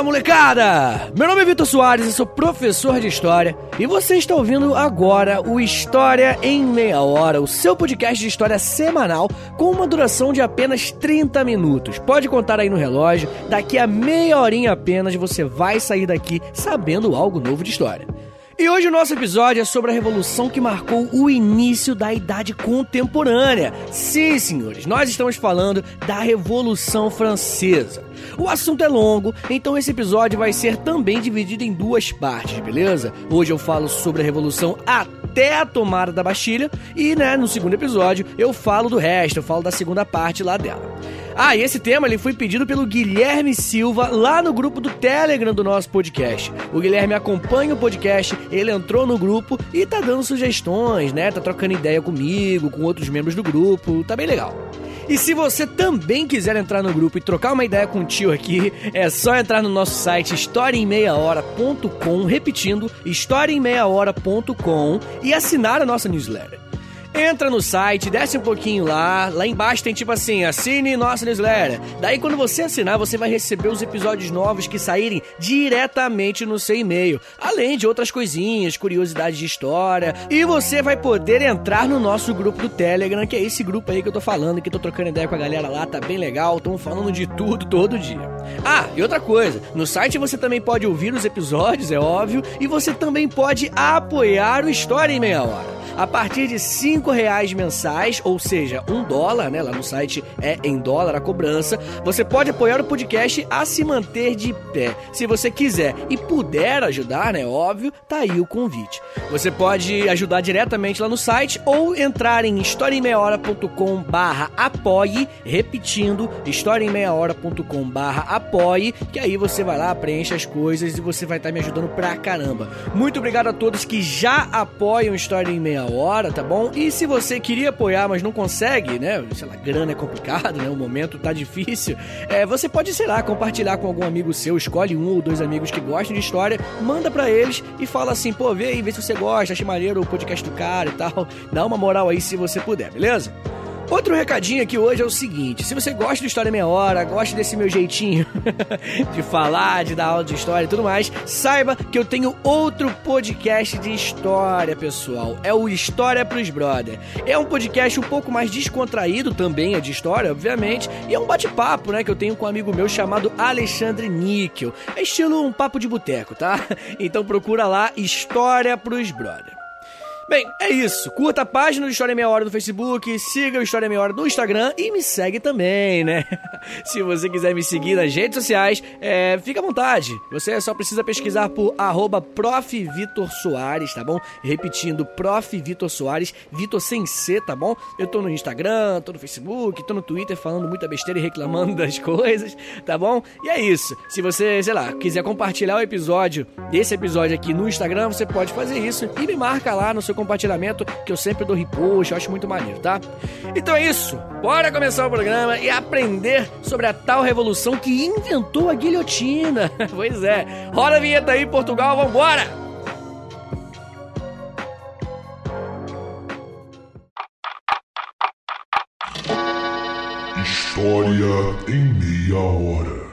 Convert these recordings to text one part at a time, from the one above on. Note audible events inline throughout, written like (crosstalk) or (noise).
Fala molecada! Meu nome é Vitor Soares, eu sou professor de História e você está ouvindo agora o História em Meia Hora, o seu podcast de história semanal com uma duração de apenas 30 minutos. Pode contar aí no relógio, daqui a meia horinha apenas você vai sair daqui sabendo algo novo de história. E hoje o nosso episódio é sobre a revolução que marcou o início da Idade Contemporânea. Sim, senhores, nós estamos falando da Revolução Francesa. O assunto é longo, então esse episódio vai ser também dividido em duas partes, beleza? Hoje eu falo sobre a Revolução até a tomada da Bastilha e, né, no segundo episódio eu falo do resto, eu falo da segunda parte lá dela. Ah, e esse tema ele foi pedido pelo Guilherme Silva lá no grupo do Telegram do nosso podcast. O Guilherme acompanha o podcast, ele entrou no grupo e tá dando sugestões, né? Tá trocando ideia comigo, com outros membros do grupo, tá bem legal. E se você também quiser entrar no grupo e trocar uma ideia com o tio aqui, é só entrar no nosso site historiaemmeiahora.com, repetindo, historiaemmeiahora.com e assinar a nossa newsletter. Entra no site, desce um pouquinho lá. Lá embaixo tem tipo assim: assine nossa newsletter. Daí, quando você assinar, você vai receber os episódios novos que saírem diretamente no seu e-mail. Além de outras coisinhas, curiosidades de história. E você vai poder entrar no nosso grupo do Telegram, que é esse grupo aí que eu tô falando, que tô trocando ideia com a galera lá, tá bem legal. Estamos falando de tudo todo dia. Ah, e outra coisa: no site você também pode ouvir os episódios, é óbvio, e você também pode apoiar o História em Meia Hora a partir de cinco reais mensais, ou seja, um dólar, né? Lá no site é em dólar a cobrança. Você pode apoiar o podcast a se manter de pé, se você quiser e puder ajudar, né? Óbvio, tá aí o convite. Você pode ajudar diretamente lá no site ou entrar em historiaemmeiahora.com barra apoie, repetindo, historiaemmeiahora.com barra apoie, que aí você vai lá, preenche as coisas e você vai estar tá me ajudando pra caramba. Muito obrigado a todos que já apoiam História em Meia meia hora, tá bom? E se você queria apoiar, mas não consegue, né? Sei lá, grana é complicado, né? O momento tá difícil. É, você pode, sei lá, compartilhar com algum amigo seu, escolhe um ou dois amigos que gostam de história, manda para eles e fala assim, pô, vê aí, vê se você gosta, acha maneiro o podcast do cara e tal. Dá uma moral aí se você puder, beleza? Outro recadinho aqui hoje é o seguinte: se você gosta de História Meia Hora, gosta desse meu jeitinho (laughs) de falar, de dar aula de história e tudo mais, saiba que eu tenho outro podcast de história, pessoal. É o História pros Brother. É um podcast um pouco mais descontraído, também é de história, obviamente, e é um bate-papo, né, que eu tenho com um amigo meu chamado Alexandre Níquel. É estilo um papo de boteco, tá? (laughs) Então procura lá História pros Brother. Bem, é isso. Curta a página do História Meia Hora no Facebook, siga o História Meia Hora no Instagram e me segue também, né? (laughs) Se você quiser me seguir nas redes sociais, é, fica à vontade. Você só precisa pesquisar por arroba Soares, tá bom? Repetindo, Prof. Vitor Soares, Vitor sem C, tá bom? Eu tô no Instagram, tô no Facebook, tô no Twitter falando muita besteira e reclamando das (laughs) coisas, tá bom? E é isso. Se você, sei lá, quiser compartilhar o episódio, desse episódio aqui no Instagram, você pode fazer isso e me marca lá no seu compartilhamento, que eu sempre dou repost, eu acho muito maneiro, tá? Então é isso, bora começar o programa e aprender sobre a tal revolução que inventou a guilhotina. (laughs) pois é, roda a vinheta aí, Portugal, vambora! História em meia hora.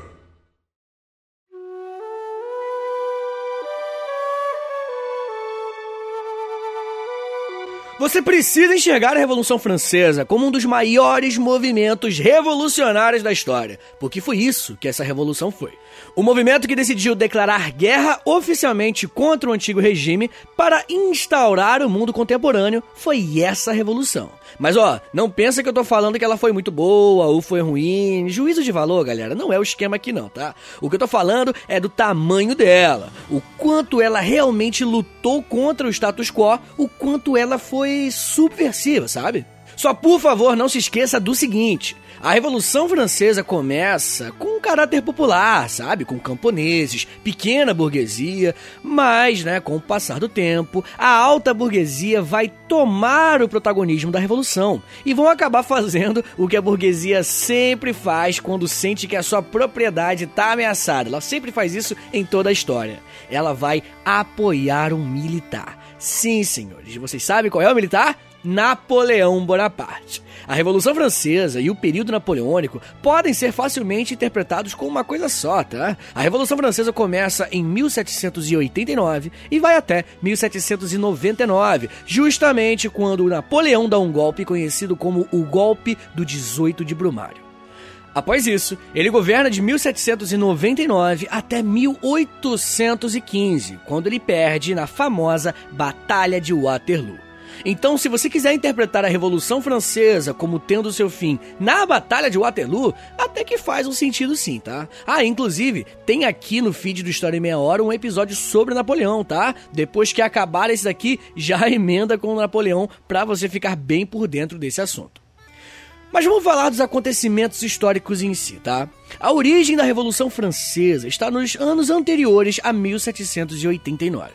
Você precisa enxergar a Revolução Francesa como um dos maiores movimentos revolucionários da história, porque foi isso que essa revolução foi. O movimento que decidiu declarar guerra oficialmente contra o antigo regime para instaurar o mundo contemporâneo foi essa revolução. Mas ó, não pensa que eu tô falando que ela foi muito boa ou foi ruim. Juízo de valor, galera, não é o esquema aqui não, tá? O que eu tô falando é do tamanho dela, o quanto ela realmente lutou contra o status quo, o quanto ela foi subversiva, sabe? Só por favor, não se esqueça do seguinte: a Revolução Francesa começa com um caráter popular, sabe? Com camponeses, pequena burguesia, mas, né, com o passar do tempo, a alta burguesia vai tomar o protagonismo da revolução e vão acabar (laughs) fazendo o que a burguesia sempre faz quando sente que a sua propriedade está ameaçada. Ela sempre faz isso em toda a história. Ela vai apoiar um militar. Sim, senhores, vocês sabem qual é o militar? Napoleão Bonaparte. A Revolução Francesa e o período napoleônico podem ser facilmente interpretados como uma coisa só, tá? A Revolução Francesa começa em 1789 e vai até 1799, justamente quando Napoleão dá um golpe conhecido como o Golpe do 18 de Brumário. Após isso, ele governa de 1799 até 1815, quando ele perde na famosa Batalha de Waterloo. Então, se você quiser interpretar a Revolução Francesa como tendo seu fim na Batalha de Waterloo, até que faz um sentido sim, tá? Ah, inclusive, tem aqui no feed do História em Meia Hora um episódio sobre Napoleão, tá? Depois que acabar esse daqui, já (laughs) emenda com o Napoleão para você ficar bem por dentro desse assunto. Mas vamos falar dos acontecimentos históricos em si, tá? A origem da Revolução Francesa está nos anos anteriores a 1789.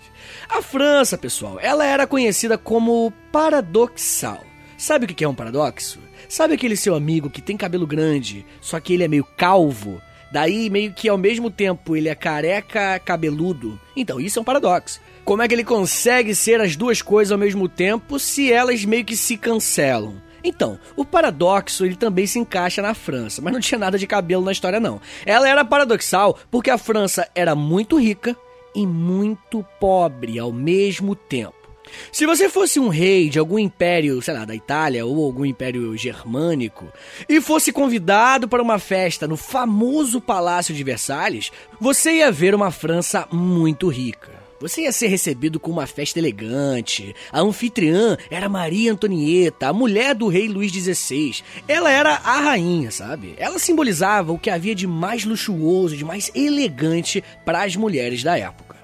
A França, pessoal, ela era conhecida como paradoxal. Sabe o que é um paradoxo? Sabe aquele seu amigo que tem cabelo grande, só que ele é meio calvo? Daí, meio que ao mesmo tempo ele é careca, cabeludo. Então, isso é um paradoxo. Como é que ele consegue ser as duas coisas ao mesmo tempo se elas meio que se cancelam? Então, o paradoxo ele também se encaixa na França, mas não tinha nada de cabelo na história não. Ela era paradoxal porque a França era muito rica e muito pobre ao mesmo tempo. Se você fosse um rei de algum império, sei lá, da Itália ou algum império germânico, e fosse convidado para uma festa no famoso Palácio de Versalhes, você ia ver uma França muito rica. Você ia ser recebido com uma festa elegante. A anfitriã era Maria Antonieta, a mulher do rei Luís XVI. Ela era a rainha, sabe? Ela simbolizava o que havia de mais luxuoso, de mais elegante para as mulheres da época.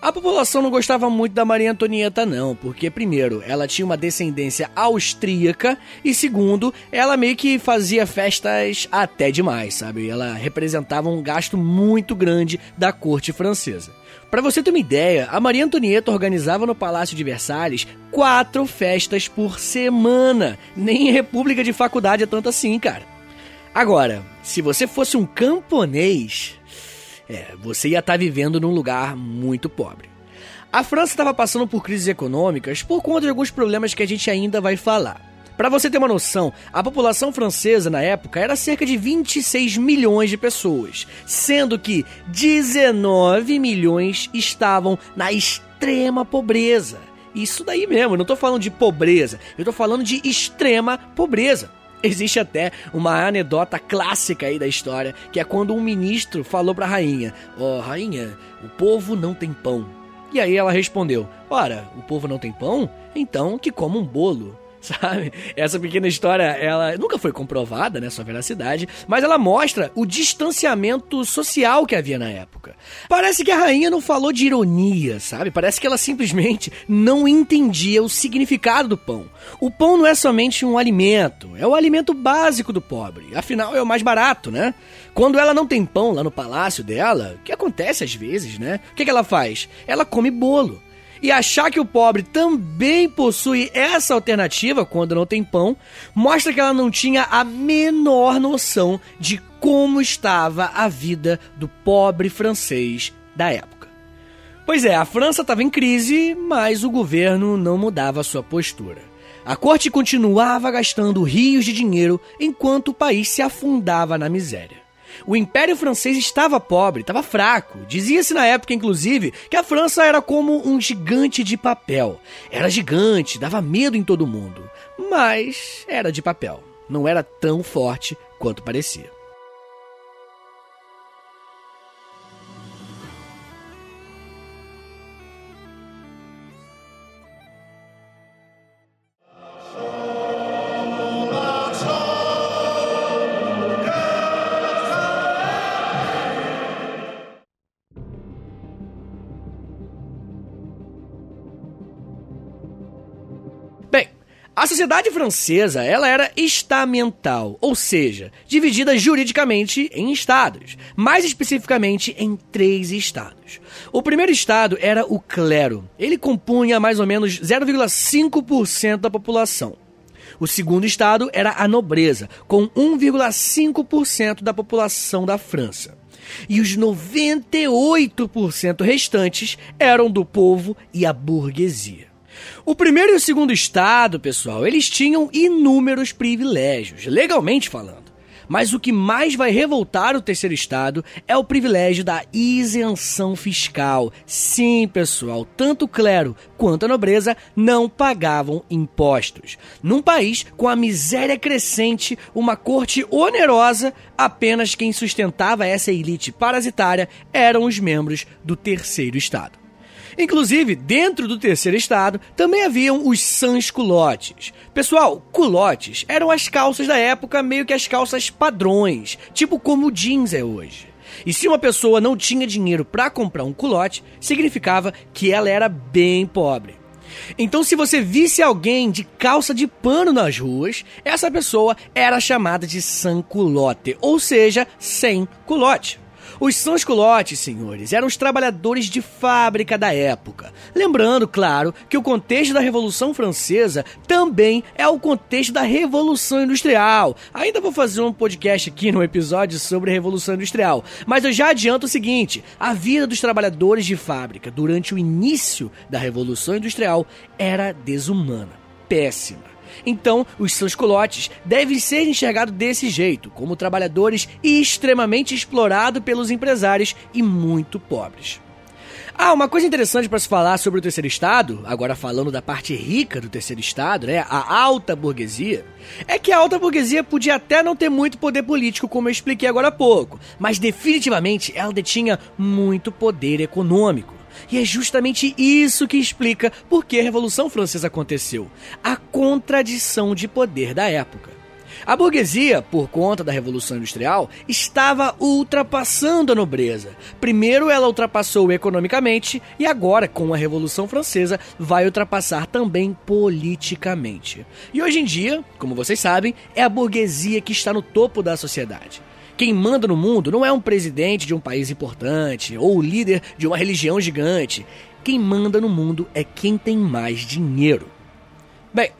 A população não gostava muito da Maria Antonieta, não, porque, primeiro, ela tinha uma descendência austríaca, e segundo, ela meio que fazia festas até demais, sabe? Ela representava um gasto muito grande da corte francesa. Para você ter uma ideia, a Maria Antonieta organizava no Palácio de Versalhes quatro festas por semana. Nem em república de faculdade é tanto assim, cara. Agora, se você fosse um camponês, é, você ia estar tá vivendo num lugar muito pobre. A França estava passando por crises econômicas por conta de alguns problemas que a gente ainda vai falar. Para você ter uma noção, a população francesa na época era cerca de 26 milhões de pessoas, sendo que 19 milhões estavam na extrema pobreza. Isso daí mesmo, eu não tô falando de pobreza, eu tô falando de extrema pobreza. Existe até uma anedota clássica aí da história, que é quando um ministro falou pra rainha: Ó, oh, rainha, o povo não tem pão. E aí ela respondeu: Ora, o povo não tem pão? Então que coma um bolo sabe? Essa pequena história, ela nunca foi comprovada, né, sua veracidade, mas ela mostra o distanciamento social que havia na época. Parece que a rainha não falou de ironia, sabe? Parece que ela simplesmente não entendia o significado do pão. O pão não é somente um alimento, é o alimento básico do pobre. Afinal, é o mais barato, né? Quando ela não tem pão lá no palácio dela, que acontece às vezes, né? O que, que ela faz? Ela come bolo. E achar que o pobre também possui essa alternativa quando não tem pão, mostra que ela não tinha a menor noção de como estava a vida do pobre francês da época. Pois é, a França estava em crise, mas o governo não mudava sua postura. A corte continuava gastando rios de dinheiro enquanto o país se afundava na miséria. O Império Francês estava pobre, estava fraco. Dizia-se na época, inclusive, que a França era como um gigante de papel. Era gigante, dava medo em todo mundo. Mas era de papel. Não era tão forte quanto parecia. Sociedade francesa, ela era estamental, ou seja, dividida juridicamente em estados, mais especificamente em três estados. O primeiro estado era o clero. Ele compunha mais ou menos 0,5% da população. O segundo estado era a nobreza, com 1,5% da população da França. E os 98% restantes eram do povo e a burguesia. O primeiro e o segundo estado, pessoal, eles tinham inúmeros privilégios, legalmente falando. Mas o que mais vai revoltar o terceiro estado é o privilégio da isenção fiscal. Sim, pessoal, tanto o clero quanto a nobreza não pagavam impostos. Num país com a miséria crescente, uma corte onerosa, apenas quem sustentava essa elite parasitária eram os membros do terceiro estado. Inclusive, dentro do terceiro estado, também haviam os sans-culottes. Pessoal, culottes eram as calças da época, meio que as calças padrões, tipo como o jeans é hoje. E se uma pessoa não tinha dinheiro para comprar um culotte, significava que ela era bem pobre. Então, se você visse alguém de calça de pano nas ruas, essa pessoa era chamada de sans-culotte, ou seja, sem culotte. Os sans-culottes, senhores, eram os trabalhadores de fábrica da época. Lembrando, claro, que o contexto da Revolução Francesa também é o contexto da Revolução Industrial. Ainda vou fazer um podcast aqui no episódio sobre a Revolução Industrial, mas eu já adianto o seguinte: a vida dos trabalhadores de fábrica durante o início da Revolução Industrial era desumana, péssima. Então, os seus colotes devem ser enxergados desse jeito, como trabalhadores extremamente explorados pelos empresários e muito pobres. Ah, uma coisa interessante para se falar sobre o terceiro estado, agora falando da parte rica do terceiro estado, né, a alta burguesia, é que a alta burguesia podia até não ter muito poder político, como eu expliquei agora há pouco, mas definitivamente ela detinha muito poder econômico. E é justamente isso que explica por que a Revolução Francesa aconteceu a contradição de poder da época. A burguesia, por conta da Revolução Industrial, estava ultrapassando a nobreza. Primeiro ela ultrapassou economicamente e agora, com a Revolução Francesa, vai ultrapassar também politicamente. E hoje em dia, como vocês sabem, é a burguesia que está no topo da sociedade. Quem manda no mundo não é um presidente de um país importante ou o líder de uma religião gigante. Quem manda no mundo é quem tem mais dinheiro. Bem,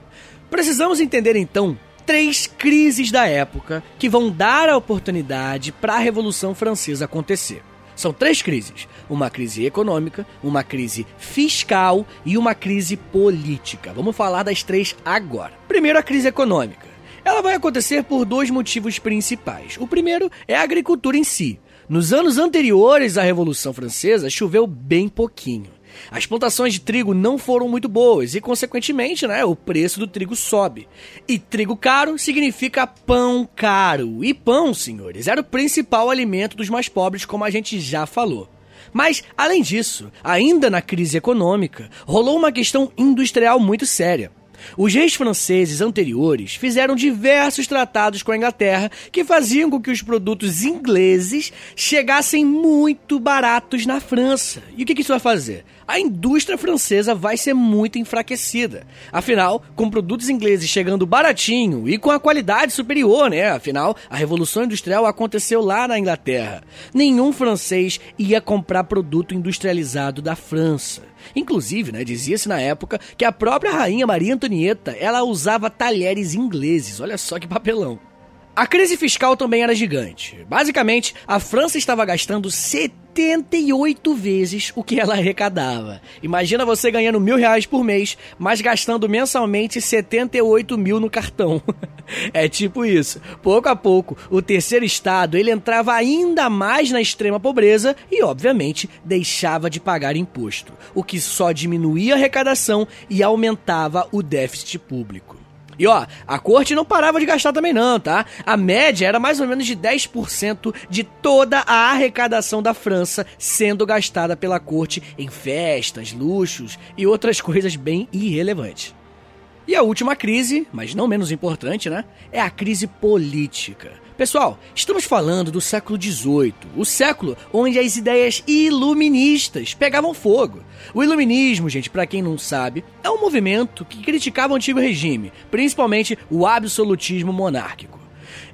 precisamos entender então três crises da época que vão dar a oportunidade para a Revolução Francesa acontecer. São três crises: uma crise econômica, uma crise fiscal e uma crise política. Vamos falar das três agora. Primeiro, a crise econômica. Ela vai acontecer por dois motivos principais. O primeiro é a agricultura em si. Nos anos anteriores à Revolução Francesa, choveu bem pouquinho. As plantações de trigo não foram muito boas e, consequentemente, né, o preço do trigo sobe. E trigo caro significa pão caro. E pão, senhores, era o principal alimento dos mais pobres, como a gente já falou. Mas, além disso, ainda na crise econômica, rolou uma questão industrial muito séria. Os reis franceses anteriores fizeram diversos tratados com a Inglaterra que faziam com que os produtos ingleses chegassem muito baratos na França. E o que isso vai fazer? A indústria francesa vai ser muito enfraquecida. Afinal, com produtos ingleses chegando baratinho e com a qualidade superior, né? Afinal, a Revolução Industrial aconteceu lá na Inglaterra. Nenhum francês ia comprar produto industrializado da França. Inclusive, né, dizia-se na época que a própria rainha Maria Antonieta, ela usava talheres ingleses. Olha só que papelão. A crise fiscal também era gigante. Basicamente, a França estava gastando 78 vezes o que ela arrecadava. Imagina você ganhando mil reais por mês, mas gastando mensalmente 78 mil no cartão. (laughs) é tipo isso. Pouco a pouco, o terceiro estado ele entrava ainda mais na extrema pobreza e, obviamente, deixava de pagar imposto, o que só diminuía a arrecadação e aumentava o déficit público. E ó, a corte não parava de gastar também não, tá? A média era mais ou menos de 10% de toda a arrecadação da França sendo gastada pela corte em festas, luxos e outras coisas bem irrelevantes. E a última crise, mas não menos importante, né? É a crise política. Pessoal, estamos falando do século XVIII, o século onde as ideias iluministas pegavam fogo. O iluminismo, gente, para quem não sabe, é um movimento que criticava o antigo regime, principalmente o absolutismo monárquico.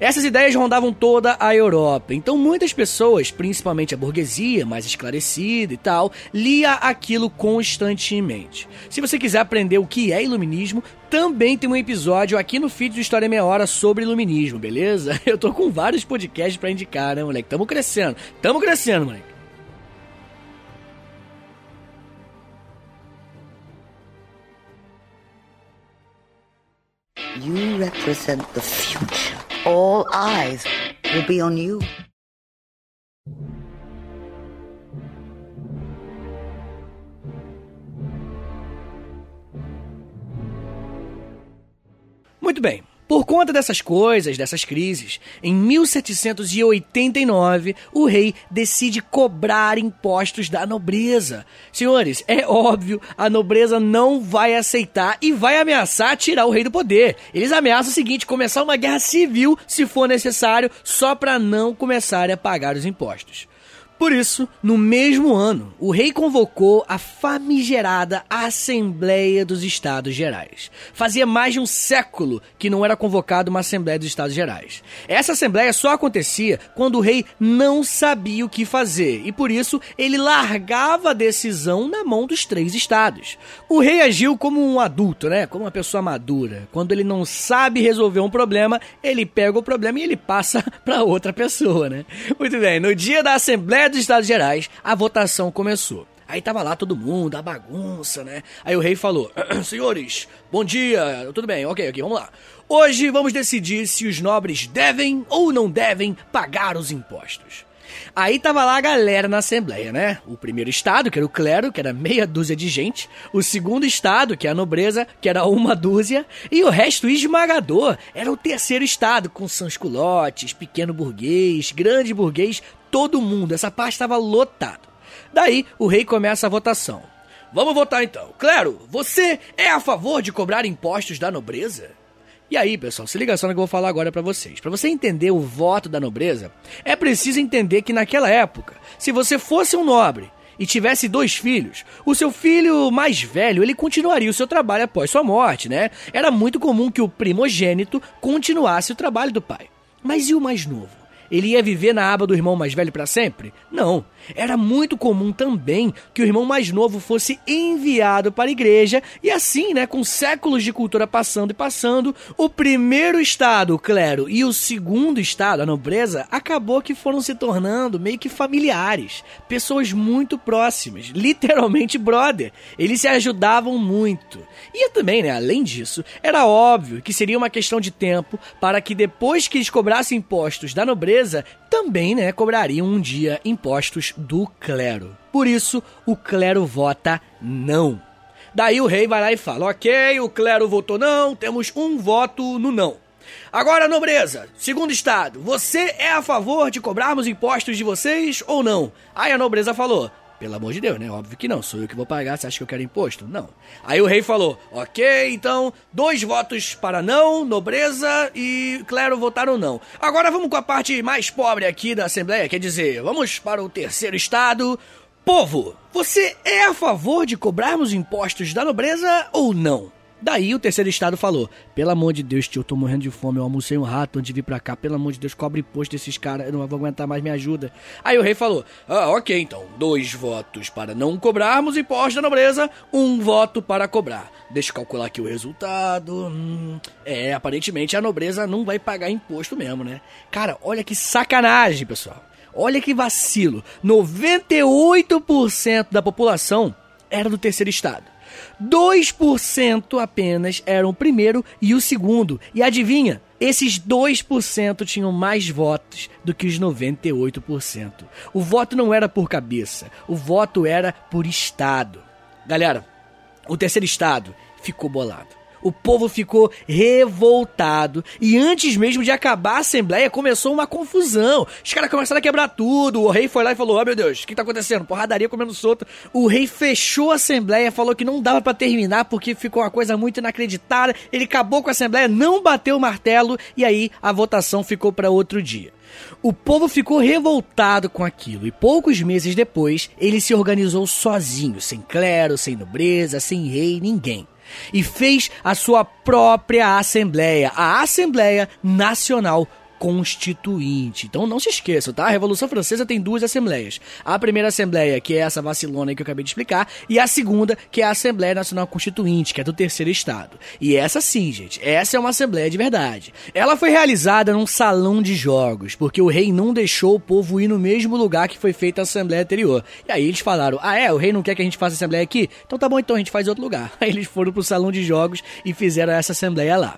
Essas ideias rondavam toda a Europa, então muitas pessoas, principalmente a burguesia mais esclarecida e tal, lia aquilo constantemente. Se você quiser aprender o que é iluminismo, também tem um episódio aqui no feed do História Meia Hora sobre iluminismo, beleza? (laughs) Eu tô com vários podcasts para indicar, né, moleque? Tamo crescendo, tamo crescendo, moleque. You represent the future. All eyes will be on you. Muito bem. Por conta dessas coisas, dessas crises, em 1789, o rei decide cobrar impostos da nobreza. Senhores, é óbvio, a nobreza não vai aceitar e vai ameaçar tirar o rei do poder. Eles ameaçam o seguinte: começar uma guerra civil, se for necessário, só para não começarem a pagar os impostos. Por isso, no mesmo ano, o rei convocou a famigerada Assembleia dos Estados Gerais. Fazia mais de um século que não era convocada uma Assembleia dos Estados Gerais. Essa Assembleia só acontecia quando o rei não sabia o que fazer e por isso ele largava a decisão na mão dos três estados. O rei agiu como um adulto, né? Como uma pessoa madura. Quando ele não sabe resolver um problema, ele pega o problema e ele passa (laughs) para outra pessoa, né? Muito bem, no dia da Assembleia dos Estados Gerais, a votação começou. Aí tava lá todo mundo, a bagunça, né? Aí o rei falou: (clears throat) Senhores, bom dia, tudo bem, ok, ok, vamos lá. Hoje vamos decidir se os nobres devem ou não devem pagar os impostos. Aí tava lá a galera na Assembleia, né? O primeiro estado, que era o clero, que era meia dúzia de gente. O segundo estado, que é a nobreza, que era uma dúzia. E o resto esmagador era o terceiro estado, com sansculotes, pequeno burguês, grande burguês, todo mundo. Essa parte estava lotada. Daí o rei começa a votação. Vamos votar então. Clero, você é a favor de cobrar impostos da nobreza? E aí, pessoal, se liga só no que eu vou falar agora para vocês. Para você entender o voto da nobreza, é preciso entender que naquela época, se você fosse um nobre e tivesse dois filhos, o seu filho mais velho, ele continuaria o seu trabalho após sua morte, né? Era muito comum que o primogênito continuasse o trabalho do pai. Mas e o mais novo? Ele ia viver na aba do irmão mais velho para sempre? Não. Era muito comum também que o irmão mais novo fosse enviado para a igreja e assim, né, com séculos de cultura passando e passando, o primeiro estado, o clero, e o segundo estado, a nobreza, acabou que foram se tornando meio que familiares, pessoas muito próximas, literalmente brother. Eles se ajudavam muito. E também, né, além disso, era óbvio que seria uma questão de tempo para que depois que eles cobrassem impostos da nobreza, também, né, cobrariam um dia impostos do clero. Por isso, o clero vota não. Daí o rei vai lá e fala: Ok, o clero votou não, temos um voto no não. Agora, nobreza, segundo estado, você é a favor de cobrarmos impostos de vocês ou não? Aí a nobreza falou: pelo amor de Deus, né? Óbvio que não. Sou eu que vou pagar. Você acha que eu quero imposto? Não. Aí o rei falou: Ok, então, dois votos para não, nobreza e clero votaram não. Agora vamos com a parte mais pobre aqui da Assembleia. Quer dizer, vamos para o terceiro estado. Povo, você é a favor de cobrarmos impostos da nobreza ou não? Daí o terceiro estado falou: Pelo amor de Deus, tio, eu tô morrendo de fome. Eu almocei um rato antes de vir pra cá. Pelo amor de Deus, cobre imposto desses caras. Eu não vou aguentar mais, me ajuda. Aí o rei falou: Ah, ok, então. Dois votos para não cobrarmos imposto da nobreza, um voto para cobrar. Deixa eu calcular aqui o resultado. Hum, é, aparentemente a nobreza não vai pagar imposto mesmo, né? Cara, olha que sacanagem, pessoal. Olha que vacilo. 98% da população era do terceiro estado. 2% apenas eram o primeiro e o segundo. E adivinha? Esses 2% tinham mais votos do que os 98%. O voto não era por cabeça, o voto era por estado. Galera, o terceiro estado ficou bolado o povo ficou revoltado. E antes mesmo de acabar a Assembleia, começou uma confusão. Os caras começaram a quebrar tudo. O rei foi lá e falou: Oh meu Deus, o que tá acontecendo? Porradaria comendo solto. O rei fechou a Assembleia, falou que não dava para terminar porque ficou uma coisa muito inacreditável. Ele acabou com a Assembleia, não bateu o martelo e aí a votação ficou para outro dia. O povo ficou revoltado com aquilo e poucos meses depois ele se organizou sozinho, sem clero, sem nobreza, sem rei, ninguém e fez a sua própria Assembleia, a Assembleia Nacional Constituinte. Então não se esqueça, tá? A Revolução Francesa tem duas assembleias. A primeira assembleia, que é essa vacilona que eu acabei de explicar, e a segunda, que é a Assembleia Nacional Constituinte, que é do terceiro estado. E essa sim, gente, essa é uma assembleia de verdade. Ela foi realizada num salão de jogos, porque o rei não deixou o povo ir no mesmo lugar que foi feita a assembleia anterior. E aí eles falaram: "Ah, é, o rei não quer que a gente faça assembleia aqui? Então tá bom, então a gente faz em outro lugar". (laughs) Aí eles foram pro salão de jogos e fizeram essa assembleia lá.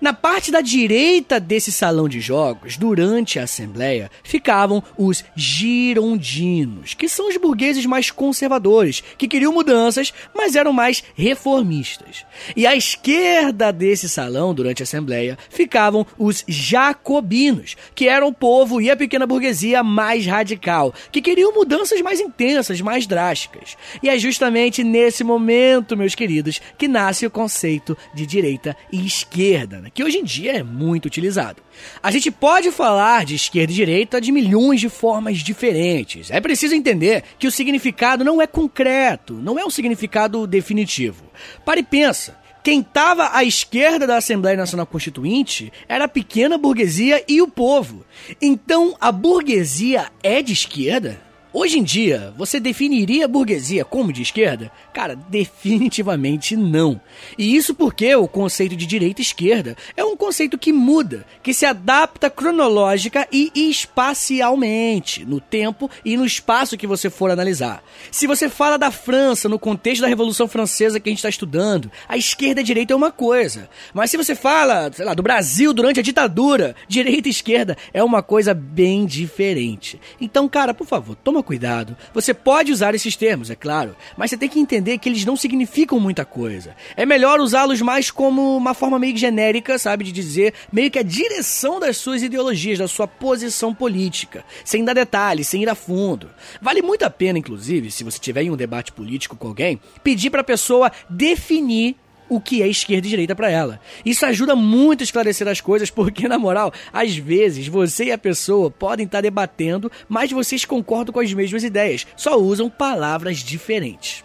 Na parte da direita desse salão de jogos, durante a Assembleia, ficavam os girondinos, que são os burgueses mais conservadores, que queriam mudanças, mas eram mais reformistas. E à esquerda desse salão, durante a Assembleia, ficavam os jacobinos, que eram o povo e a pequena burguesia mais radical, que queriam mudanças mais intensas, mais drásticas. E é justamente nesse momento, meus queridos, que nasce o conceito de direita e esquerda, né? Que hoje em dia é muito utilizado. A gente pode falar de esquerda e direita de milhões de formas diferentes. É preciso entender que o significado não é concreto, não é um significado definitivo. Para e pensa. Quem estava à esquerda da Assembleia Nacional Constituinte era a pequena burguesia e o povo. Então, a burguesia é de esquerda? Hoje em dia, você definiria a burguesia como de esquerda? Cara, definitivamente não. E isso porque o conceito de direita e esquerda é um conceito que muda, que se adapta cronológica e espacialmente, no tempo e no espaço que você for analisar. Se você fala da França no contexto da Revolução Francesa que a gente está estudando, a esquerda e a direita é uma coisa. Mas se você fala, sei lá, do Brasil durante a ditadura, direita e esquerda é uma coisa bem diferente. Então, cara, por favor, toma toma cuidado. Você pode usar esses termos, é claro, mas você tem que entender que eles não significam muita coisa. É melhor usá-los mais como uma forma meio genérica, sabe, de dizer meio que a direção das suas ideologias, da sua posição política, sem dar detalhes, sem ir a fundo. Vale muito a pena, inclusive, se você tiver em um debate político com alguém, pedir para a pessoa definir o que é esquerda e direita para ela. Isso ajuda muito a esclarecer as coisas, porque, na moral, às vezes você e a pessoa podem estar debatendo, mas vocês concordam com as mesmas ideias, só usam palavras diferentes.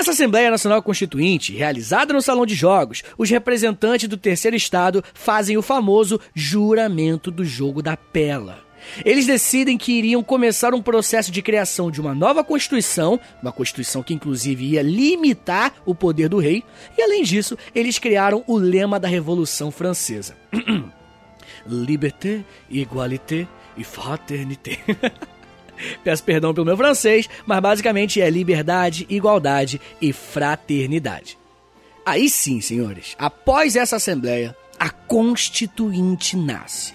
Nessa Assembleia Nacional Constituinte, realizada no Salão de Jogos, os representantes do terceiro estado fazem o famoso juramento do jogo da pela. Eles decidem que iriam começar um processo de criação de uma nova Constituição, uma Constituição que inclusive ia limitar o poder do rei, e além disso, eles criaram o lema da Revolução Francesa: (clears throat) Liberté, égalité e fraternité. (laughs) (laughs) Peço perdão pelo meu francês, mas basicamente é liberdade, igualdade e fraternidade. Aí sim, senhores, após essa assembleia, a Constituinte nasce.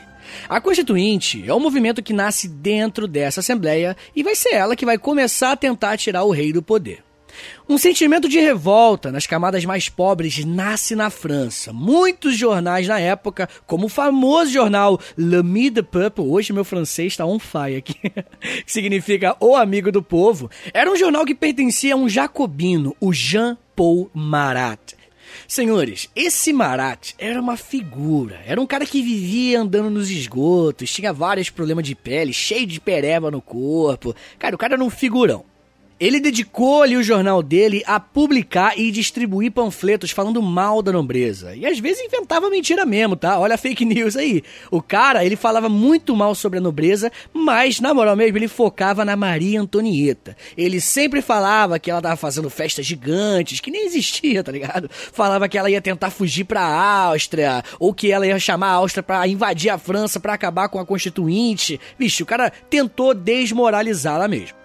A Constituinte é um movimento que nasce dentro dessa assembleia e vai ser ela que vai começar a tentar tirar o rei do poder. Um sentimento de revolta nas camadas mais pobres nasce na França. Muitos jornais na época, como o famoso jornal Le Midi Peuple, hoje meu francês está on fire aqui, (laughs) que significa O Amigo do Povo, era um jornal que pertencia a um jacobino, o Jean-Paul Marat. Senhores, esse Marat era uma figura. Era um cara que vivia andando nos esgotos, tinha vários problemas de pele, cheio de pereba no corpo. Cara, o cara era um figurão. Ele dedicou ali o jornal dele a publicar e distribuir panfletos falando mal da nobreza. E às vezes inventava mentira mesmo, tá? Olha a fake (laughs) news aí. O cara, ele falava muito mal sobre a nobreza, mas na moral mesmo ele focava na Maria Antonieta. Ele sempre falava que ela tava fazendo festas gigantes, que nem existia, tá ligado? Falava que ela ia tentar fugir pra Áustria, ou que ela ia chamar a Áustria para invadir a França para acabar com a Constituinte. Vixe, o cara tentou desmoralizá-la mesmo.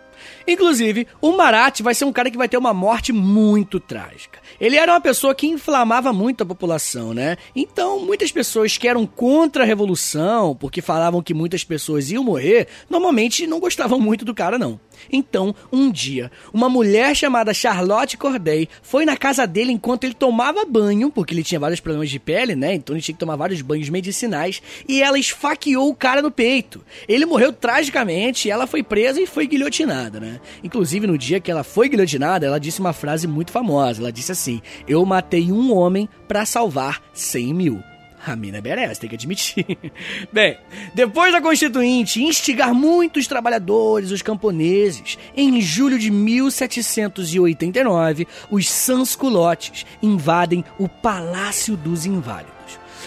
Inclusive, o Marat vai ser um cara que vai ter uma morte muito trágica. Ele era uma pessoa que inflamava muito a população, né? Então, muitas pessoas que eram contra a revolução, porque falavam que muitas pessoas iam morrer, normalmente não gostavam muito do cara, não. Então, um dia, uma mulher chamada Charlotte Corday foi na casa dele enquanto ele tomava banho, porque ele tinha vários problemas de pele, né? Então ele tinha que tomar vários banhos medicinais, e ela esfaqueou o cara no peito. Ele morreu tragicamente, ela foi presa e foi guilhotinada, né? Inclusive, no dia que ela foi guilhotinada, ela disse uma frase muito famosa. Ela disse assim: Eu matei um homem para salvar 100 mil. A mina é merece, tem que admitir. (laughs) Bem, depois da Constituinte instigar muitos trabalhadores, os camponeses, em julho de 1789, os sansculotes invadem o Palácio dos Inválidos.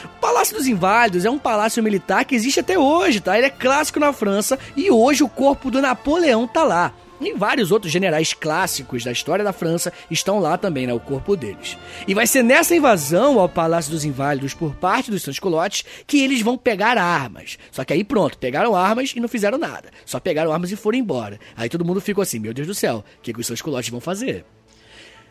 O Palácio dos Inválidos é um palácio militar que existe até hoje, tá? Ele é clássico na França e hoje o corpo do Napoleão tá lá. E vários outros generais clássicos da história da França estão lá também, né? O corpo deles. E vai ser nessa invasão ao Palácio dos Inválidos por parte dos Transcolotes que eles vão pegar armas. Só que aí pronto, pegaram armas e não fizeram nada. Só pegaram armas e foram embora. Aí todo mundo ficou assim, meu Deus do céu, o que, que os Transcolotes vão fazer?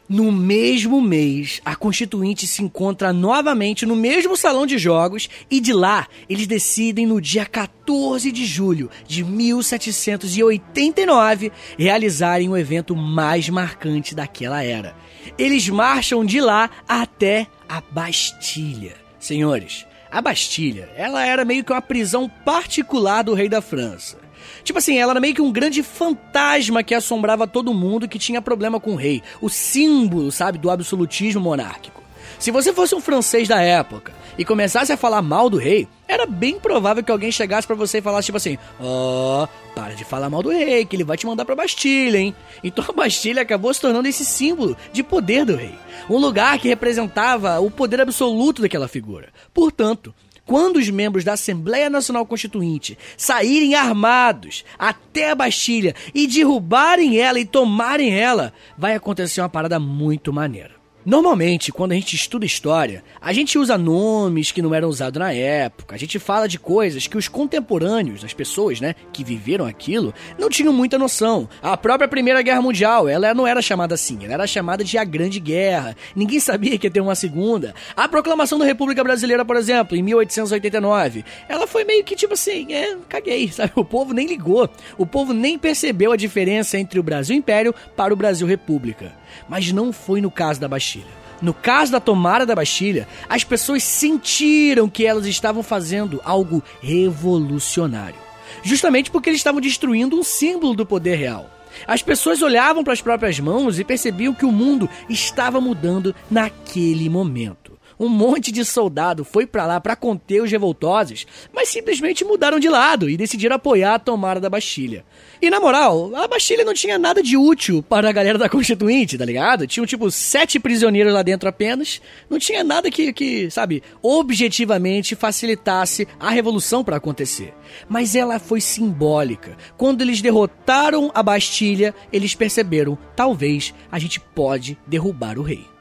No mesmo mês, a Constituinte se encontra novamente no mesmo salão de jogos e de lá eles decidem no dia 14 de julho de 1789 realizarem o evento mais marcante daquela era. Eles marcham de lá até a Bastilha. Senhores, a Bastilha, ela era meio que uma prisão particular do rei da França. Tipo assim, ela era meio que um grande fantasma que assombrava todo mundo que tinha problema com o rei. O símbolo, sabe, do absolutismo monárquico. Se você fosse um francês da época e começasse a falar mal do rei, era bem provável que alguém chegasse para você e falasse tipo assim: Ó, oh, para de falar mal do rei, que ele vai te mandar pra Bastilha, hein? Então (laughs) a Bastilha acabou se tornando esse símbolo de poder do rei. Um lugar que representava o poder absoluto daquela figura. Portanto, quando os membros da Assembleia Nacional Constituinte saírem armados até a Bastilha e derrubarem ela e tomarem ela, vai acontecer uma parada muito maneira. Normalmente, quando a gente estuda história, a gente usa nomes que não eram usados na época, a gente fala de coisas que os contemporâneos, as pessoas, né, que viveram aquilo, não tinham muita noção. A própria Primeira Guerra Mundial, ela não era chamada assim, ela era chamada de a Grande Guerra. Ninguém (laughs) sabia que ia ter uma segunda. A proclamação da República Brasileira, por exemplo, em 1889, ela foi meio que tipo assim, é, caguei, (laughs) sabe? O povo nem ligou. O povo nem percebeu a diferença entre o Brasil Império para o Brasil República. Mas não foi no caso da Bastilha. No caso da tomada da Bastilha, as pessoas sentiram que elas estavam fazendo algo revolucionário. Justamente porque eles estavam destruindo um símbolo do poder real. As pessoas olhavam para as próprias mãos e percebiam que o mundo estava mudando naquele momento. Um monte de soldado foi para lá para conter os revoltosos, mas simplesmente mudaram de lado e decidiram apoiar a tomada da Bastilha. E na moral, a Bastilha não tinha nada de útil para a galera da Constituinte, tá ligado? Tinham tipo sete prisioneiros lá dentro apenas. Não tinha nada que, que sabe, objetivamente facilitasse a revolução para acontecer. Mas ela foi simbólica. Quando eles derrotaram a Bastilha, eles perceberam: talvez a gente pode derrubar o rei.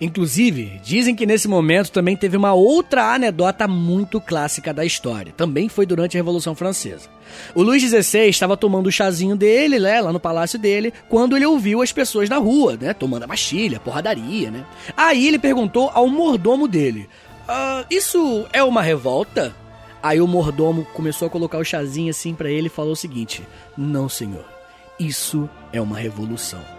Inclusive, dizem que nesse momento também teve uma outra anedota muito clássica da história. Também foi durante a Revolução Francesa. O Luís XVI estava tomando o chazinho dele, né, lá no palácio dele, quando ele ouviu as pessoas na rua, né, tomando a bastilha, porradaria, né. Aí ele perguntou ao mordomo dele: ah, Isso é uma revolta? Aí o mordomo começou a colocar o chazinho assim para ele e falou o seguinte: Não, senhor, isso é uma revolução.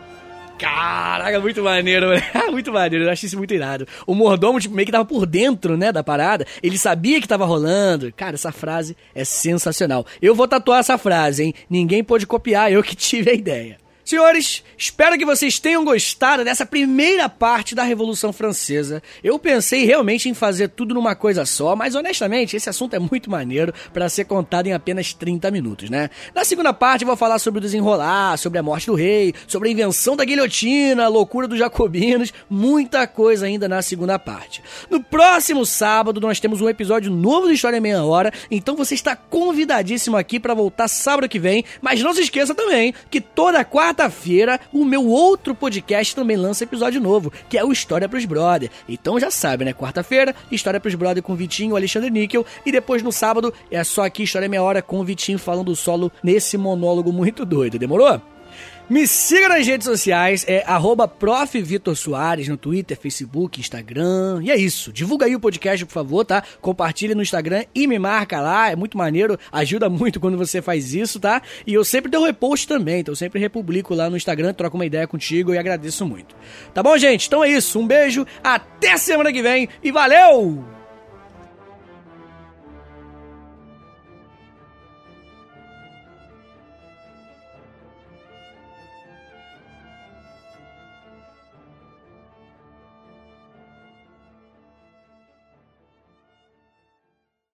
Caraca, muito maneiro, né? (laughs) muito maneiro, eu achei isso muito irado. O mordomo, tipo, meio que tava por dentro, né, da parada. Ele sabia que tava rolando. Cara, essa frase é sensacional. Eu vou tatuar essa frase, hein? Ninguém pode copiar, eu que tive a ideia. Senhores, espero que vocês tenham gostado dessa primeira parte da Revolução Francesa. Eu pensei realmente em fazer tudo numa coisa só, mas honestamente, esse assunto é muito maneiro para ser contado em apenas 30 minutos, né? Na segunda parte eu vou falar sobre o desenrolar, sobre a morte do rei, sobre a invenção da guilhotina, a loucura dos jacobinos, muita coisa ainda na segunda parte. No próximo sábado nós temos um episódio novo do História Meia Hora, então você está convidadíssimo aqui para voltar sábado que vem, mas não se esqueça também que toda quarta quarta-feira, o meu outro podcast também lança episódio novo, que é o História pros Brother. Então já sabe, né? Quarta-feira, História pros Brother com Vitinho, Alexandre Níquel. E depois no sábado é só aqui História Meia Hora com o Vitinho falando solo nesse monólogo muito doido. Demorou? Me siga nas redes sociais, é arroba no Twitter, Facebook, Instagram. E é isso. Divulga aí o podcast, por favor, tá? Compartilha no Instagram e me marca lá. É muito maneiro, ajuda muito quando você faz isso, tá? E eu sempre dou repost também, então eu sempre republico lá no Instagram, troco uma ideia contigo e agradeço muito. Tá bom, gente? Então é isso. Um beijo, até semana que vem e valeu!